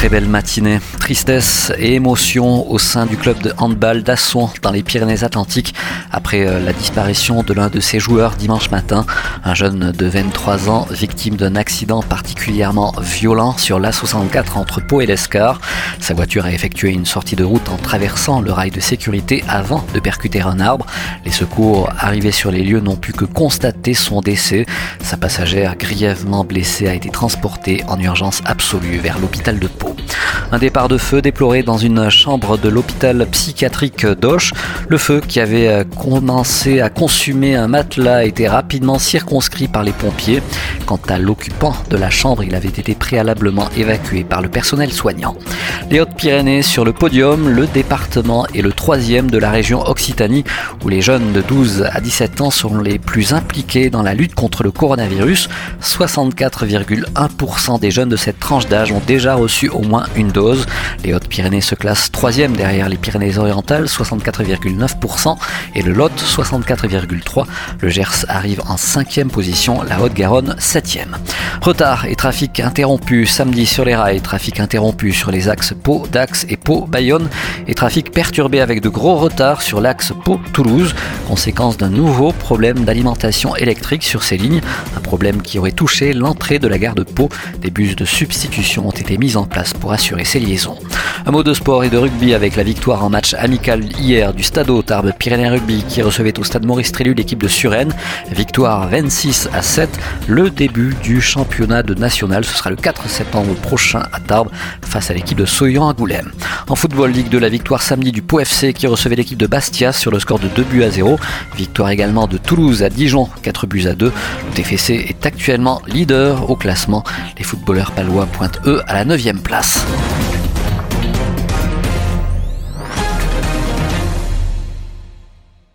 Très belle matinée. Tristesse et émotion au sein du club de handball d'Assouan dans les Pyrénées-Atlantiques après euh, la disparition de l'un de ses joueurs dimanche matin. Un jeune de 23 ans victime d'un accident particulièrement violent sur l'A64 entre Pau et l'Escar. Sa voiture a effectué une sortie de route en traversant le rail de sécurité avant de percuter un arbre. Les secours arrivés sur les lieux n'ont pu que constater son décès. Sa passagère grièvement blessée a été transportée en urgence absolue vers l'hôpital de Pau. Un départ de feu déploré dans une chambre de l'hôpital psychiatrique d'Auch. Le feu qui avait commencé à consumer un matelas a été rapidement circonscrit par les pompiers. Quant à l'occupant de la chambre, il avait été préalablement évacué par le personnel soignant. Les Hautes-Pyrénées sur le podium, le département est le troisième de la région Occitanie où les jeunes de 12 à 17 ans sont les plus impliqués dans la lutte contre le coronavirus. 64,1% des jeunes de cette tranche d'âge ont déjà reçu moins une dose. Les Hautes-Pyrénées se classent troisième derrière les Pyrénées-Orientales, 64,9%, et le Lot, 64,3%. Le Gers arrive en cinquième position, la Haute-Garonne, septième. Retard et trafic interrompu samedi sur les rails, trafic interrompu sur les axes Pau, Dax et Pau-Bayonne, et trafic perturbé avec de gros retards sur l'axe Pau-Toulouse, conséquence d'un nouveau problème d'alimentation électrique sur ces lignes, un problème qui aurait touché l'entrée de la gare de Pau. Des bus de substitution ont été mis en place pour assurer ces liaisons. Un mot de sport et de rugby avec la victoire en match amical hier du Stade Tarbes Pyrénées Rugby qui recevait au Stade Maurice Trélu l'équipe de Suresnes. Victoire 26 à 7, le début du championnat de national. Ce sera le 4 septembre prochain à Tarbes face à l'équipe de Soyon Angoulême. En football, Ligue de la victoire samedi du Pau FC qui recevait l'équipe de Bastia sur le score de 2 buts à 0. Victoire également de Toulouse à Dijon, 4 buts à 2. Le TFC est actuellement leader au classement. Les footballeurs palois pointent eux à la 9 place.